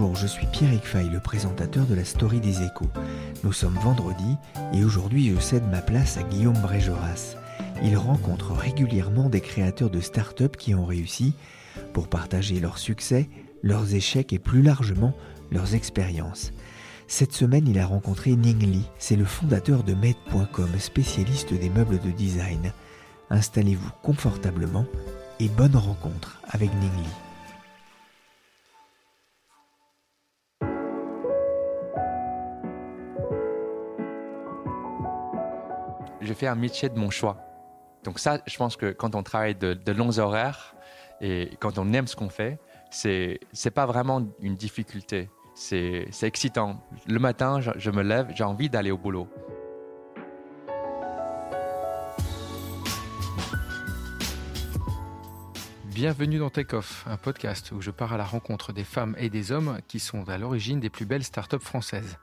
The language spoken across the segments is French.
Bonjour, je suis Pierrick Fay, le présentateur de la Story des Échos. Nous sommes vendredi et aujourd'hui je cède ma place à Guillaume Brégeras. Il rencontre régulièrement des créateurs de start-up qui ont réussi pour partager leurs succès, leurs échecs et plus largement leurs expériences. Cette semaine, il a rencontré Ning Li, c'est le fondateur de Med.com, spécialiste des meubles de design. Installez-vous confortablement et bonne rencontre avec Ning Li. Je fais un métier de mon choix. Donc ça, je pense que quand on travaille de, longs horaires et quand on aime ce qu'on fait, c'est c'est pas vraiment une difficulté. C'est excitant. Le matin, je, je me lève, j'ai envie d'aller au boulot. Bienvenue dans Take Off, un podcast où je pars à la rencontre des femmes et des hommes qui sont à l'origine des plus belles startups françaises.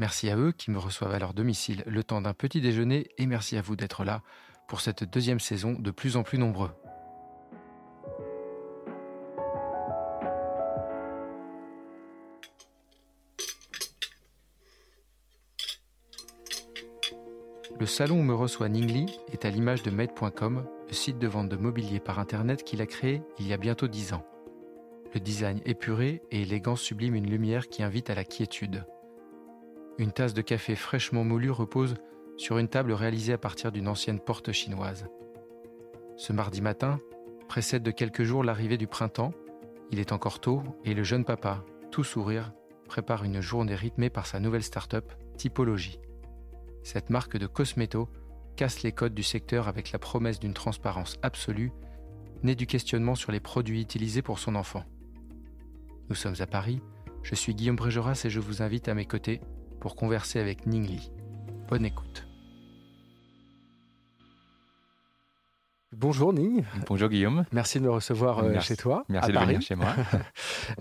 Merci à eux qui me reçoivent à leur domicile le temps d'un petit déjeuner et merci à vous d'être là pour cette deuxième saison de plus en plus nombreux. Le salon où me reçoit Ningli est à l'image de Made.com, le site de vente de mobilier par Internet qu'il a créé il y a bientôt dix ans. Le design épuré et élégant sublime une lumière qui invite à la quiétude. Une tasse de café fraîchement moulu repose sur une table réalisée à partir d'une ancienne porte chinoise. Ce mardi matin précède de quelques jours l'arrivée du printemps. Il est encore tôt et le jeune papa, tout sourire, prépare une journée rythmée par sa nouvelle start-up, Typologie. Cette marque de cosméto casse les codes du secteur avec la promesse d'une transparence absolue, née du questionnement sur les produits utilisés pour son enfant. Nous sommes à Paris, je suis Guillaume Brégeras et je vous invite à mes côtés pour converser avec Ning Li. Bonne écoute. Bonjour Ning. Bonjour Guillaume. Merci de me recevoir euh, chez toi. Merci de venir chez moi.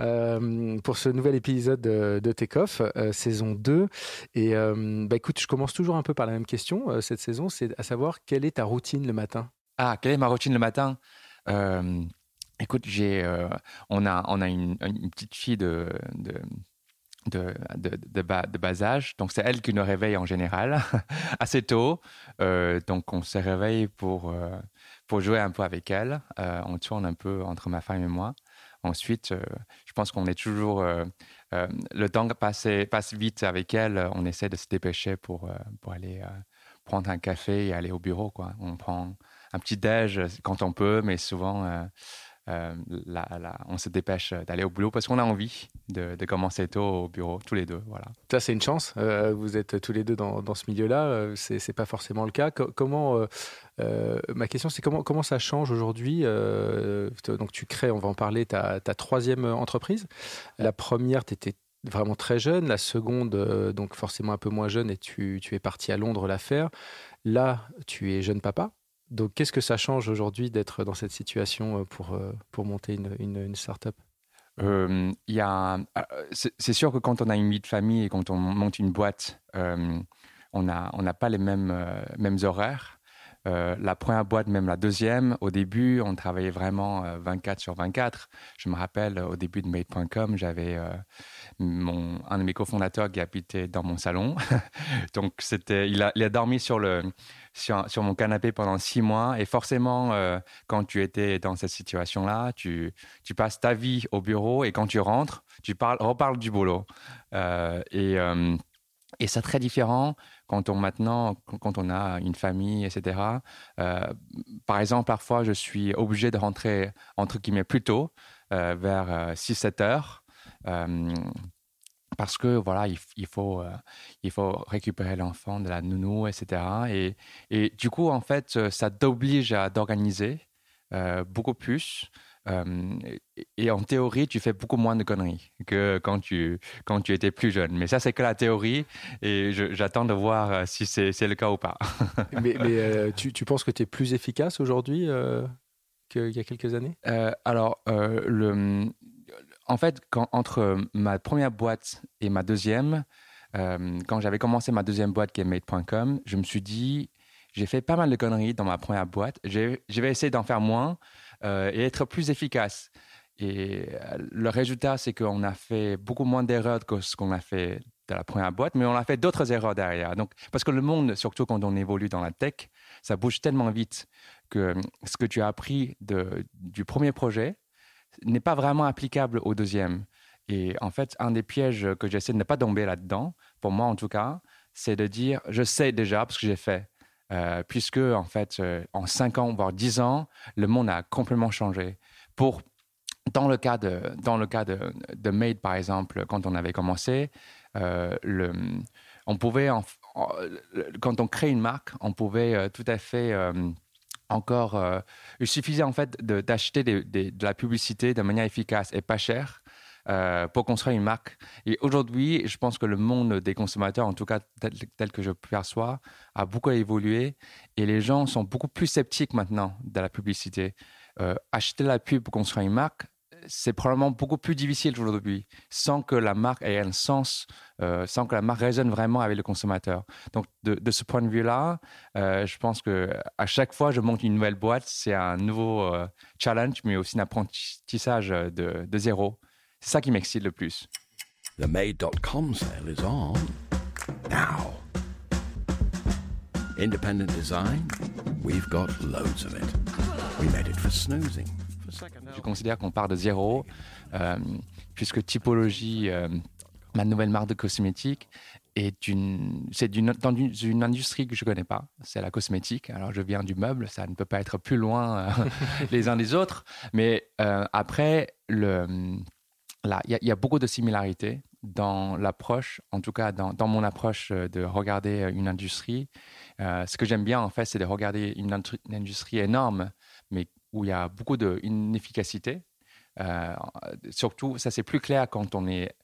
Euh, pour ce nouvel épisode de, de Takeoff, euh, saison 2. Et bah, écoute, je commence toujours un peu par la même question cette saison, c'est à savoir quelle est ta routine le matin? Ah, quelle est ma routine le matin? Écoute, j'ai, on a, on a une, petite fille de, de de, de, bas, de, bas, âge. Donc, c'est elle qui nous réveille en général assez tôt. Euh, donc, on se réveille pour, euh, pour jouer un peu avec elle. Euh, on tourne un peu entre ma femme et moi. Ensuite, je pense qu'on est toujours. le temps passe, vite avec elle. On essaie de se dépêcher pour, pour aller prendre un café et aller au bureau. Quoi. On prend un petit déj quand on peut, mais souvent on se dépêche d'aller au boulot parce qu'on a envie de, commencer tôt au bureau, tous les deux. Voilà. Ça, c'est une chance. vous êtes tous les deux dans, dans ce milieu-là. c'est n'est pas forcément le cas. comment ma question, c'est comment, comment ça change aujourd'hui Donc, tu crées, on va en parler, ta, ta troisième entreprise. La première, tu étais vraiment très jeune. La seconde, euh, donc forcément un peu moins jeune, et tu, tu es parti à Londres la faire. Là, tu es jeune papa. Donc, qu'est-ce que ça change aujourd'hui d'être dans cette situation euh, pour, euh, pour monter une, une, start-up? Euh, y a, c'est sûr que quand on a une vie de famille et quand on monte une boîte, on n'a on pas les mêmes, mêmes horaires. Euh, la première boîte, même la deuxième, au début, on travaillait vraiment 24 euh, sur 24. Je me rappelle, au début de Made.com, j'avais euh, mon, un de mes cofondateurs qui habitait dans mon salon. Donc, c'était, il, a, dormi sur, le, sur, mon canapé pendant six mois. Et forcément, quand tu étais dans cette situation-là, tu, tu, passes ta vie au bureau et quand tu rentres, tu parles, reparles du boulot. et, et c'est très différent quand on maintenant, quand on a une famille, etc. Euh, par exemple, parfois, je suis obligé de rentrer entre guillemets plus tôt, euh, vers 6-7 euh, heures. parce que voilà, il, faut, il faut récupérer l'enfant de la nounou, etc. Et, et, du coup, en fait, ça t'oblige à d'organiser beaucoup plus. Euh, et en théorie, tu fais beaucoup moins de conneries que quand tu, quand tu étais plus jeune. Mais ça, c'est que la théorie et j'attends de voir euh, si c'est le cas ou pas. mais, euh, tu, tu, penses que tu es plus efficace aujourd'hui qu'il y a quelques années? Alors, le, en fait, quand, entre ma première boîte et ma deuxième, quand j'avais commencé ma deuxième boîte qui est Made.com, je me suis dit, j'ai fait pas mal de conneries dans ma première boîte. Je vais essayer d'en faire moins euh, et être plus efficace. Et euh, le résultat, c'est qu'on a fait beaucoup moins d'erreurs que ce qu'on a fait de la première boîte, mais on a fait d'autres erreurs derrière. Donc, parce que le monde, surtout quand on évolue dans la tech, ça bouge tellement vite que ce que tu as appris du premier projet n'est pas vraiment applicable au deuxième. Et en fait, un des pièges que j'essaie de ne pas tomber là-dedans, pour moi en tout cas, c'est de dire, je sais déjà parce que j'ai fait. Euh, puisque en fait, euh, en 5 ans, voire 10 ans, le monde a complètement changé. Pour, dans le cas de, dans le cas de, de Made, par exemple, quand on avait commencé, euh, on pouvait, quand on crée une marque, on pouvait tout à fait encore, il suffisait en fait d'acheter de la publicité de manière efficace et pas chère euh, pour construire une marque. Et aujourd'hui, je pense que le monde des consommateurs, en tout cas tel, que je perçois, a beaucoup évolué et les gens sont beaucoup plus sceptiques maintenant de la publicité. Euh, acheter la pub pour construire une marque, c'est probablement beaucoup plus difficile aujourd'hui, sans que la marque ait un sens, euh, sans que la marque résonne vraiment avec le consommateur. Donc, de, ce point de vue-là, je pense que à chaque fois que je monte une nouvelle boîte, c'est un nouveau challenge, mais aussi un apprentissage de zéro. C'est ça qui m'excite le plus. The Made.com sale is on now. Independent design, we've got loads of it. We made it for snoozing. Je considère qu'on part de zéro, euh, puisque typologie, euh, ma nouvelle marque de cosmétiques, est une, c'est dans une, industrie que je ne connais pas, c'est la cosmétique. Alors je viens du meuble, ça ne peut pas être plus loin euh, les uns des autres. Mais après, le, Il y, a beaucoup de similarités dans l'approche, en tout cas dans, mon approche euh, de regarder euh, une industrie. Euh, ce que j'aime bien, en fait, c'est de regarder une, industrie énorme, mais où il y a beaucoup d'inefficacité. surtout, ça c'est plus clair quand on est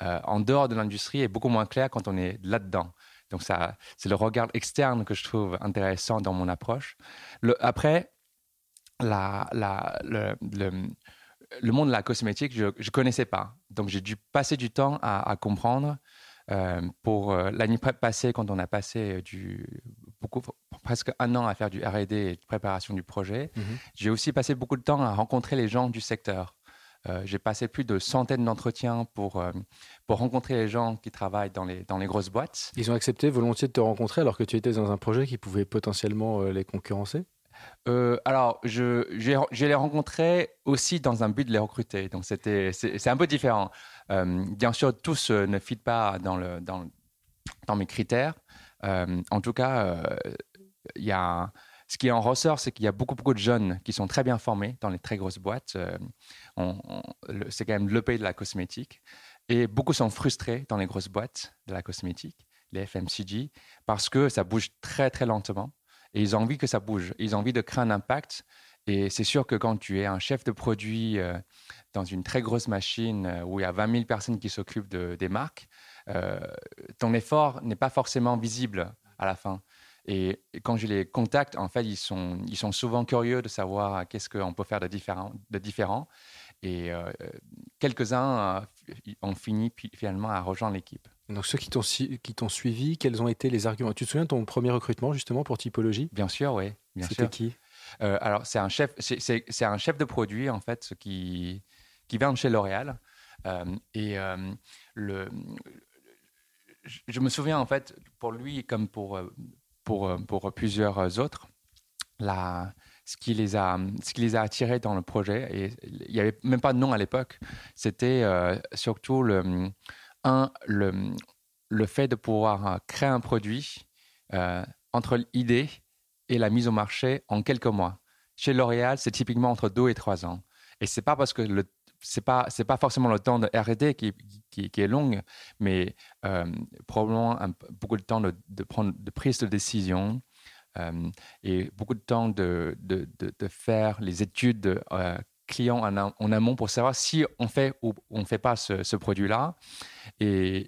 en dehors de l'industrie et beaucoup moins clair quand on est là-dedans. Donc ça, c'est le regard externe que je trouve intéressant dans mon approche. Après, la, la, le monde de la cosmétique, je ne connaissais pas. Donc, j'ai dû passer du temps à, comprendre. Euh, pour euh, l'année passée, quand on a passé du, beaucoup, presque un an à faire du RD et de préparation du projet, mhm. j'ai aussi passé beaucoup de temps à rencontrer les gens du secteur. Euh, j'ai passé plus de centaines d'entretiens pour, pour rencontrer les gens qui travaillent dans les, dans les grosses boîtes. Ils ont accepté volontiers de te rencontrer alors que tu étais dans un projet qui pouvait potentiellement les concurrencer? Euh, alors, je, je, les rencontrés aussi dans un but de les recruter. Donc, c'était, c'est, un peu différent. Euh, bien sûr, tous euh, ne fit pas dans, mes critères. en tout cas, il y a ce qui en ressort, c'est qu'il y a beaucoup, beaucoup de jeunes qui sont très bien formés dans les très grosses boîtes. C'est quand même le pays de la cosmétique. Et beaucoup sont frustrés dans les grosses boîtes de la cosmétique, les FMCG, parce que ça bouge très, très lentement. Et ils ont envie que ça bouge. Ils ont envie de créer un impact. Et c'est sûr que quand tu es un chef de produit euh, dans une très grosse machine euh, où il y a 20 000 personnes qui s'occupent de, des marques, ton effort n'est pas forcément visible à la fin. Et quand je les contacte, en fait, ils sont, ils sont souvent curieux de savoir qu'est-ce qu'on peut faire de différent. De différent. Et euh, quelques-uns euh, ont fini finalement à rejoindre l'équipe. Donc ceux qui t'ont suivi, quels ont été les arguments? Tu te souviens de ton premier recrutement justement pour Typologie? Bien sûr, oui. C'était qui? Euh, Alors c'est un chef, c'est un chef de produit en fait qui qui vient de chez L'Oréal et le je me souviens en fait pour lui comme pour pour, euh, pour plusieurs autres. La, ce, qui les a, ce qui les a attirés dans le projet, et il n'y avait même pas de nom à l'époque, c'était euh, surtout le, un, le, le fait de pouvoir euh, créer un produit entre l'idée et la mise au marché en quelques mois. Chez L'Oréal, c'est typiquement entre deux et trois ans. Et c'est pas parce que le c'est pas c'est pas forcément le temps de R&D qui, qui, est long, mais euh, probablement beaucoup de temps de, prendre de prise de décision euh, et beaucoup de temps de, de, de faire les études euh, clients en, amont pour savoir si on fait ou on fait pas ce, ce produit-là.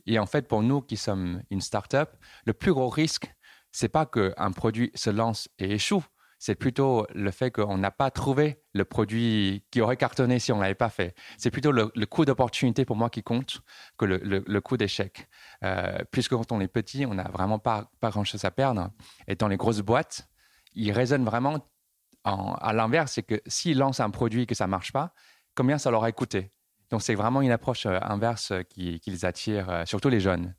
Et, en fait, pour nous qui sommes une start-up, le plus gros risque, c'est pas qu'un produit se lance et échoue, c'est plutôt le fait qu'on n'a pas trouvé le produit qui aurait cartonné si on ne l'avait pas fait. C'est plutôt le, coût d'opportunité pour moi qui compte que le, le, coût d'échec. Euh, puisque quand on est petit, on n'a vraiment pas, pas grand-chose à perdre. Et dans les grosses boîtes, ils raisonnent vraiment à l'inverse, c'est que s'ils lancent un produit et que ça ne marche pas, combien ça leur a coûté? Donc c'est vraiment une approche euh, inverse qui, qui les attire, euh, surtout les jeunes.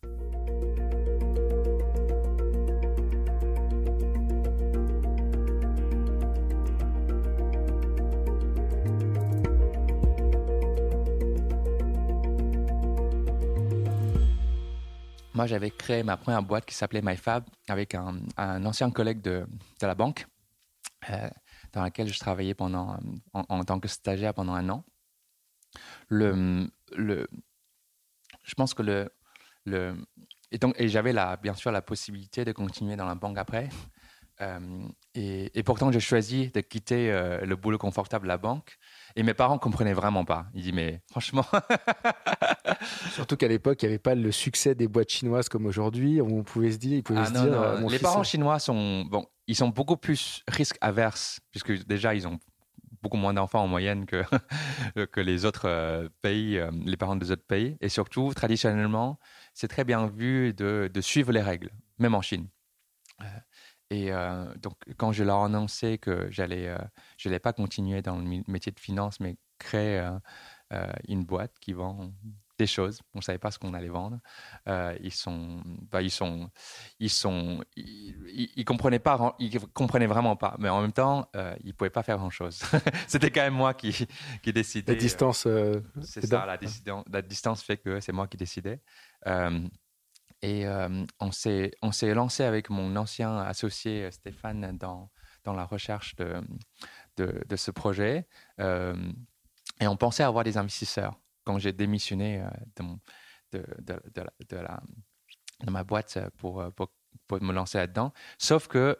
Moi, j'avais créé ma première boîte qui s'appelait MyFab avec un, ancien collègue de, la banque euh, dans laquelle je travaillais pendant, en, tant que stagiaire pendant un an. Le, le, je pense que le, le et donc et j'avais la, bien sûr la possibilité de continuer dans la banque après. Euh, et, et, pourtant, j'ai choisi de quitter euh, le boulot confortable de la banque et mes parents comprenaient vraiment pas. Ils disent, mais franchement. Surtout qu'à l'époque, il n'y avait pas le succès des boîtes chinoises comme aujourd'hui. On pouvait se dire, ils pouvaient ah se dire. Euh, les parents chinois sont, bon, ils sont beaucoup plus risque averses, puisque déjà, ils ont beaucoup moins d'enfants en moyenne que, que les autres euh, pays, euh, les parents des autres pays. Et surtout, traditionnellement, c'est très bien vu de, suivre les règles, même en Chine. Et euh, donc, quand je leur ai annoncé que j'allais, je n'allais pas continuer dans le métier de finance, mais créer une boîte qui vend des choses, on ne savait pas ce qu'on allait vendre. ils sont, bah, ils sont, ils sont, ils, comprenaient pas, ils comprenaient vraiment pas. Mais en même temps, ils pouvaient pas faire grand chose. C'était quand même moi qui, qui décidais. La distance. c'est ça, la, la, distance fait que c'est moi qui décidais. Et euh, on s'est lancé avec mon ancien associé euh, Stéphane dans, dans la recherche de, de, ce projet. Euh, et on pensait avoir des investisseurs. Quand j'ai démissionné de, de, ma boîte pour, pour, pour me lancer là-dedans. Sauf que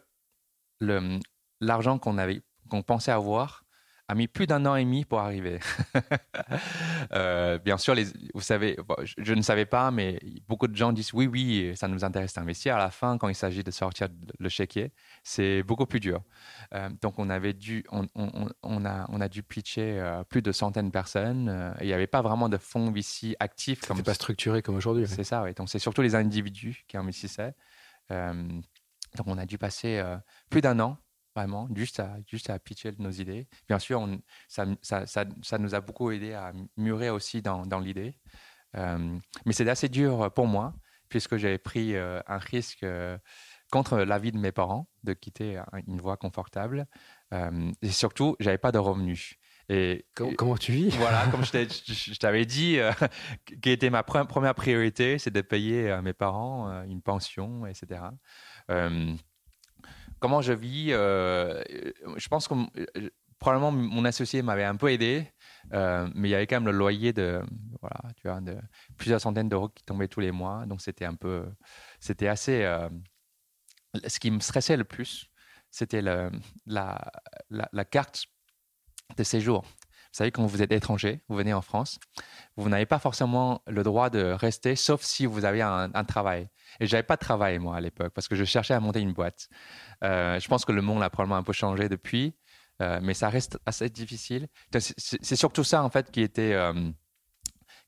l'argent qu'on avait qu'on pensait avoir a mis plus d'un an et demi pour arriver. euh, bien sûr, les, vous savez, je, ne savais pas, mais beaucoup de gens disent oui, oui, ça nous intéresse d'investir. À la fin, quand il s'agit de sortir le chéquier, c'est beaucoup plus dur. Euh, donc, on avait dû, on, on, on, a, on a dû pitcher euh, plus de centaines de personnes. Il n'y avait pas vraiment de fonds VC actifs. Comme pas structuré comme aujourd'hui. C'est ça, oui. Donc, c'est surtout les individus qui investissaient. donc, on a dû passer plus d'un an vraiment, juste à, juste à pitcher nos idées. Bien sûr, on, ça, ça, ça, nous a beaucoup aidé à mûrir aussi dans, dans l'idée. Euh, mais c'est assez dur pour moi, puisque j'avais pris euh, un risque euh, contre l'avis de mes parents de quitter une voie confortable. et surtout, j'avais pas de revenus. Et, comment, tu vis? Voilà, comme je t'avais dit, qui était ma première priorité, c'est de payer à mes parents une pension, etc comment je vis, je pense que probablement mon associé m'avait un peu aidé, mais il y avait quand même le loyer de, voilà, tu vois, plusieurs centaines d'euros qui tombaient tous les mois. Donc c'était un peu, c'était assez. ce qui me stressait le plus, c'était la, la, la, carte de séjour. Vous savez, quand vous êtes étranger, vous venez en France, vous n'avez pas forcément le droit de rester, sauf si vous avez un, travail. Et j'avais pas de travail, moi, à l'époque, parce que je cherchais à monter une boîte. Euh, je pense que le monde a probablement un peu changé depuis, euh, mais ça reste assez difficile. C'est surtout ça, en fait, qui était, euh,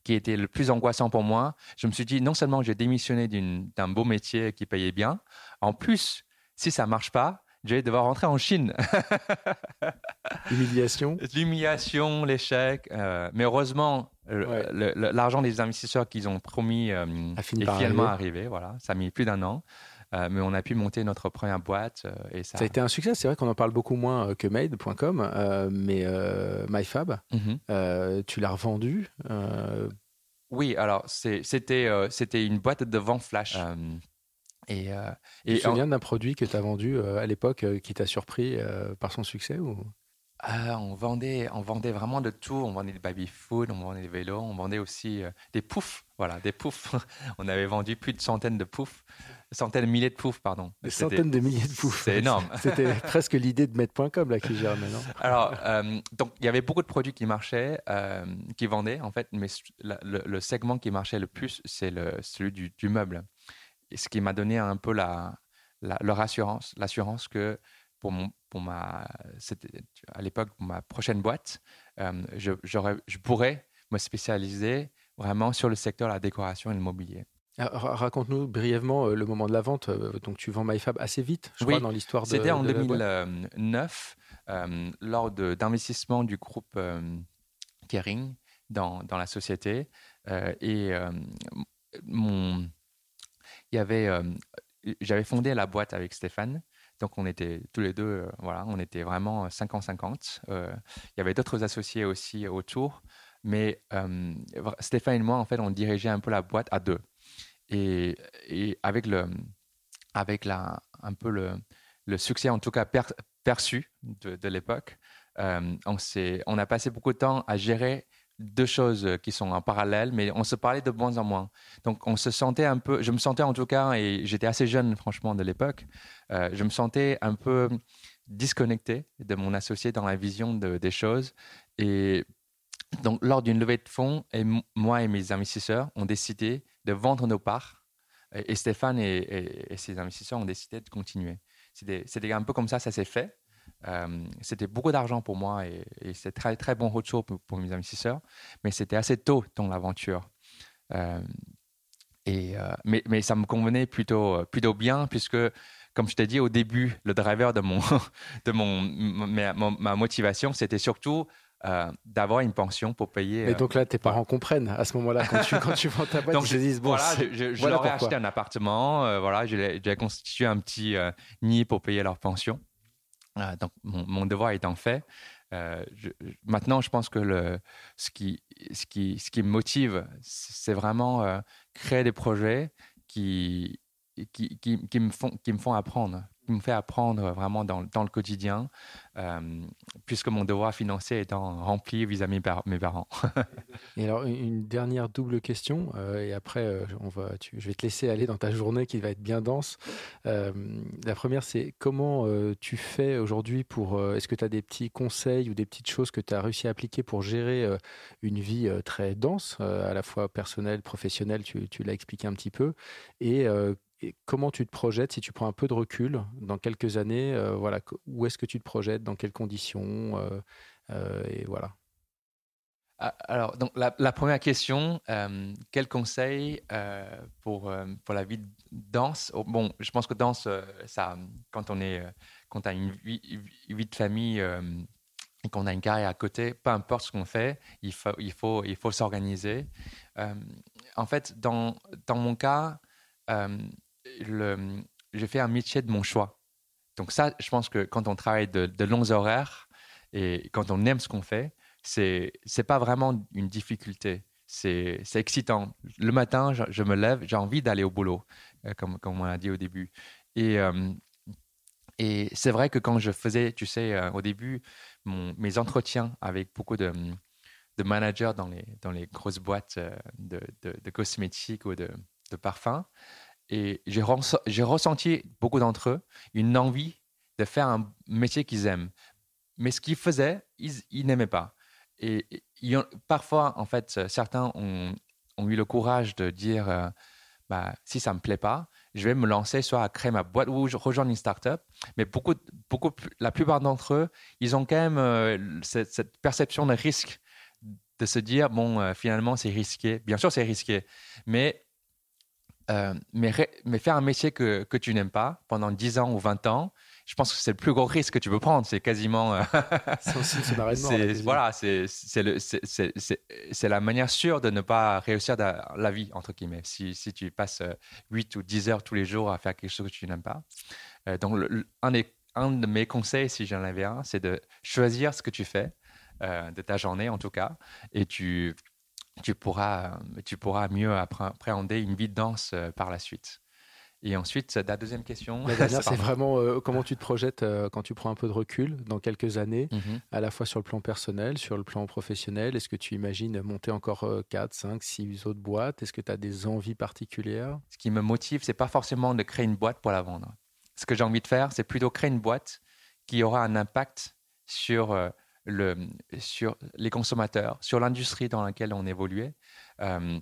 qui était le plus angoissant pour moi. Je me suis dit, non seulement j'ai démissionné d'un beau métier qui payait bien, en plus, si ça marche pas, je vais devoir rentrer en Chine. L'humiliation L'humiliation, l'échec. Euh, mais heureusement, l'argent des investisseurs qu'ils ont promis euh, est finalement arrivé. Voilà, ça a mis plus d'un an. Euh, mais on a pu monter notre première boîte. et ça... ça... a été un succès. C'est vrai qu'on en parle beaucoup moins que Made.com, mais MyFab, mhm. tu l'as revendu. Oui, alors c'était c'était une boîte de vent flash. Et, euh, tu te souviens d'un produit que tu as vendu euh, à l'époque euh, qui t'a surpris par son succès ou... Ah, on, vendait, on vendait vraiment de tout. On vendait des baby-food, on vendait des vélos, on vendait aussi des poufs. Voilà, des poufs. on avait vendu plus de centaines de poufs, centaines de milliers de poufs, pardon. Des centaines de milliers de poufs. C'est énorme. C'était presque l'idée de Met.com là qui germait, non Alors, donc il y avait beaucoup de produits qui marchaient, qui vendaient en fait, mais le, segment qui marchait le plus, c'est celui du, du meuble ce qui m'a donné un peu la, leur assurance, l'assurance que pour, mon, pour ma, à l'époque, ma prochaine boîte, euh, je, je, pourrais me spécialiser vraiment sur le secteur de la décoration et le mobilier. Ah, raconte-nous brièvement euh, le moment de la vente. Euh, donc, tu vends MyFab assez vite, je crois, dans l'histoire de C'était en 2009, lors d'investissement du groupe Kering dans, dans, la société. et mon, il y avait, j'avais fondé la boîte avec Stéphane. Donc on était tous les deux, voilà, on était vraiment 50-50. Euh, il y avait d'autres associés aussi autour, mais Stéphane et moi, en fait, on dirigeait un peu la boîte à deux. Et, avec le, avec la, un peu le, succès, en tout cas perçu de, de l'époque, on, on a passé beaucoup de temps à gérer deux choses qui sont en parallèle, mais on se parlait de moins en moins. Donc on se sentait un peu, je me sentais en tout cas, et j'étais assez jeune franchement de l'époque, euh, je me sentais un peu disconnecté de mon associé dans la vision des choses. Et donc lors d'une levée de fonds, et moi et mes investisseurs ont décidé de vendre nos parts, et, Stéphane et, et, ses investisseurs ont décidé de continuer. C'était un peu comme ça, ça s'est fait. Euh, c'était beaucoup d'argent pour moi et, c'est très très bon retour pour, mes investisseurs, mais c'était assez tôt dans l'aventure. Euh, et euh, mais, mais, ça me convenait plutôt plutôt bien puisque comme je t'ai dit au début, le driver de mon de mon ma, motivation, c'était surtout d'avoir une pension pour payer. Mais donc là, tes parents comprennent à ce moment-là quand tu quand tu vends ta boîte, ils se disent bon, voilà, je, je leur ai acheté un appartement, voilà, j'ai constitué un petit nid pour payer leur pension. Ah, donc, mon, devoir étant fait, euh, maintenant, je pense que ce, qui, me motive, c'est vraiment euh, créer des projets qui, me font, apprendre, me fait apprendre vraiment dans, dans le quotidien, euh, puisque mon devoir financier étant rempli vis-à-vis de mes parents. et alors, une dernière double question, euh, et après, euh, on va, je vais te laisser aller dans ta journée qui va être bien dense. la première, c'est comment tu fais aujourd'hui pour. Est-ce que tu as des petits conseils ou des petites choses que tu as réussi à appliquer pour gérer une vie très dense, à la fois personnelle, professionnelle, tu, tu l'as expliqué un petit peu, et comment tu te projettes si tu prends un peu de recul dans quelques années euh, voilà où est-ce que tu te projettes dans quelles conditions euh, euh, et voilà ah, alors donc la, première question quel conseil pour pour la vie de danse? Oh, bon je pense que danse ça quand on est quand on a une vie, de famille et qu'on a une carrière à côté, peu importe ce qu'on fait, il faut, il faut, il faut s'organiser. en fait, dans, dans mon cas, j'ai fait un métier de mon choix. Donc ça, je pense que quand on travaille de, longs horaires et quand on aime ce qu'on fait, c'est c'est pas vraiment une difficulté. C'est excitant. Le matin, je, me lève, j'ai envie d'aller au boulot, euh, comme, comme on l'a dit au début. Et, euh, et c'est vrai que quand je faisais, tu sais, euh, au début, mes entretiens avec beaucoup de, de, managers dans les, dans les grosses boîtes euh, de, de, cosmétiques ou de, de parfums, et j'ai ressenti, beaucoup d'entre eux, une envie de faire un métier qu'ils aiment. Mais ce qu'ils faisaient, ils, n'aimaient pas. Et, parfois, en fait, certains ont, eu le courage de dire, euh, bah, si ça ne me plaît pas, je vais me lancer soit à créer ma boîte ou rejoindre une startup. Mais beaucoup, beaucoup, la plupart d'entre eux, ils ont quand même euh, cette, perception de risque de se dire bon, euh, finalement, c'est risqué. Bien sûr, c'est risqué, mais euh, mais, mais, faire un métier que, que tu n'aimes pas pendant 10 ans ou 20 ans, je pense que c'est le plus gros risque que tu peux prendre. C'est quasiment. Euh, c'est aussi Voilà, c'est la manière sûre de ne pas réussir dans la vie, entre guillemets, si, si, tu passes 8 ou 10 heures tous les jours à faire quelque chose que tu n'aimes pas. Euh, donc, un, des, un, de mes conseils, si j'en avais un, c'est de choisir ce que tu fais, de ta journée en tout cas, et tu tu pourras, tu pourras mieux appréhender une vie de danse euh, par la suite. Et ensuite, la deuxième question. La dernière, c'est vraiment euh, comment tu te projettes euh, quand tu prends un peu de recul dans quelques années, mhm. à la fois sur le plan personnel, sur le plan professionnel? Est-ce que tu imagines monter encore 4, 5, 6 autres boîtes? Est-ce que tu as des envies particulières? Ce qui me motive, c'est pas forcément de créer une boîte pour la vendre. Ce que j'ai envie de faire, c'est plutôt créer une boîte qui aura un impact sur sur les consommateurs, sur l'industrie dans laquelle on évoluait. Euh,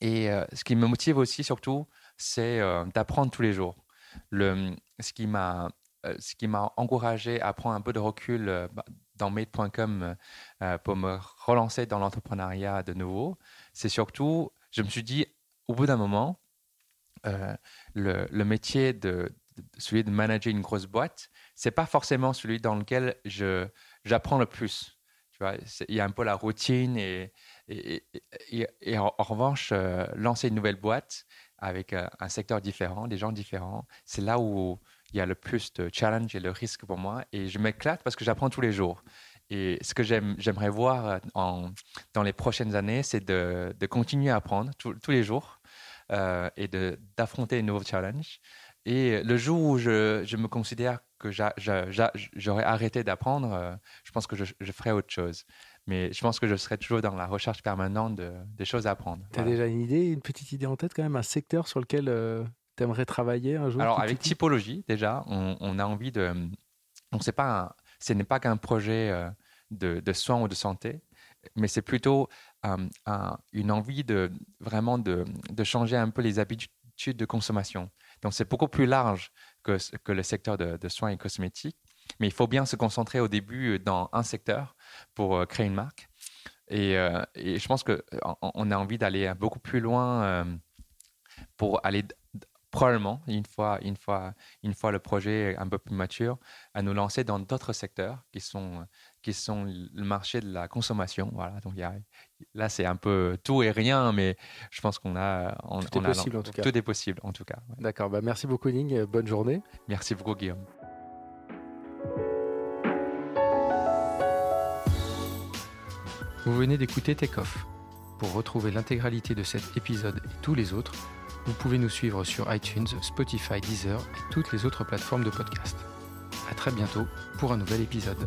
et euh, ce qui me motive aussi, surtout, c'est euh, d'apprendre tous les jours. Le, ce qui m'a ce qui m'a encouragé à prendre un peu de recul bah, dans made.com pour me relancer dans l'entrepreneuriat de nouveau, c'est surtout, je me suis dit, au bout d'un moment, le, le, métier de, celui de manager une grosse boîte, c'est pas forcément celui dans lequel je, j'apprends le plus. Tu vois, il y a un peu la routine et, et, en, revanche, euh, lancer une nouvelle boîte avec euh, un secteur différent, des gens différents, c'est là où il y a le plus de challenge et le risque pour moi. Et je m'éclate parce que j'apprends tous les jours. Et ce que j'aimerais voir euh, dans les prochaines années, c'est de, continuer à apprendre tous les jours et d'affronter de nouveaux challenges. Et le jour où je me considère que j'aurais arrêté d'apprendre, euh, je pense que je, ferais autre chose. Mais je pense que je serai toujours dans la recherche permanente de, des choses à apprendre. Tu as déjà une idée, une petite idée en tête quand même, un secteur sur lequel euh, tu aimerais travailler un jour Alors avec typologie, déjà, on, a envie de... On sait pas, ce n'est pas qu'un projet euh, de, de, soins ou de santé, mais c'est plutôt une envie de vraiment de, de changer un peu les habitudes de consommation. Donc c'est beaucoup plus large que, le secteur de, soins et cosmétiques, mais il faut bien se concentrer au début dans un secteur pour euh, créer une marque. Et, euh, je pense qu'on on a envie d'aller beaucoup plus loin euh, pour aller probablement, une fois, une, fois, une fois le projet un peu plus mature, à nous lancer dans d'autres secteurs qui sont, qui sont le marché de la consommation. Voilà, donc là, c'est un peu tout et rien, mais je pense qu'on a. On, tout est possible, en tout cas. Tout est possible, en tout cas. D'accord, bah merci beaucoup, Ning. Bonne journée. Merci beaucoup, Guillaume. Vous venez d'écouter Take Off. Pour retrouver l'intégralité de cet épisode et tous les autres, vous pouvez nous suivre sur iTunes, Spotify, Deezer et toutes les autres plateformes de podcast. À très bientôt pour un nouvel épisode.